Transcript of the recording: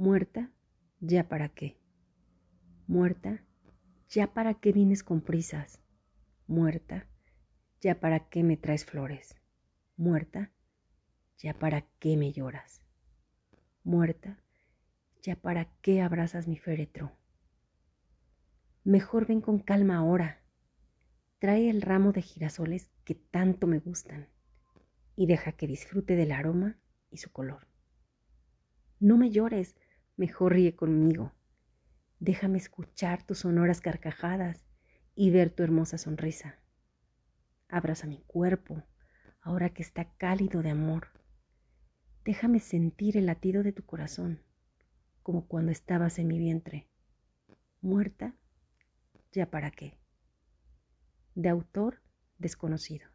Muerta, ya para qué. Muerta, ya para qué vienes con prisas. Muerta, ya para qué me traes flores. Muerta, ya para qué me lloras. Muerta, ya para qué abrazas mi féretro. Mejor ven con calma ahora. Trae el ramo de girasoles que tanto me gustan y deja que disfrute del aroma y su color. No me llores, mejor ríe conmigo. Déjame escuchar tus sonoras carcajadas y ver tu hermosa sonrisa. Abraza mi cuerpo, ahora que está cálido de amor. Déjame sentir el latido de tu corazón, como cuando estabas en mi vientre. Muerta, ya para qué. De autor desconocido.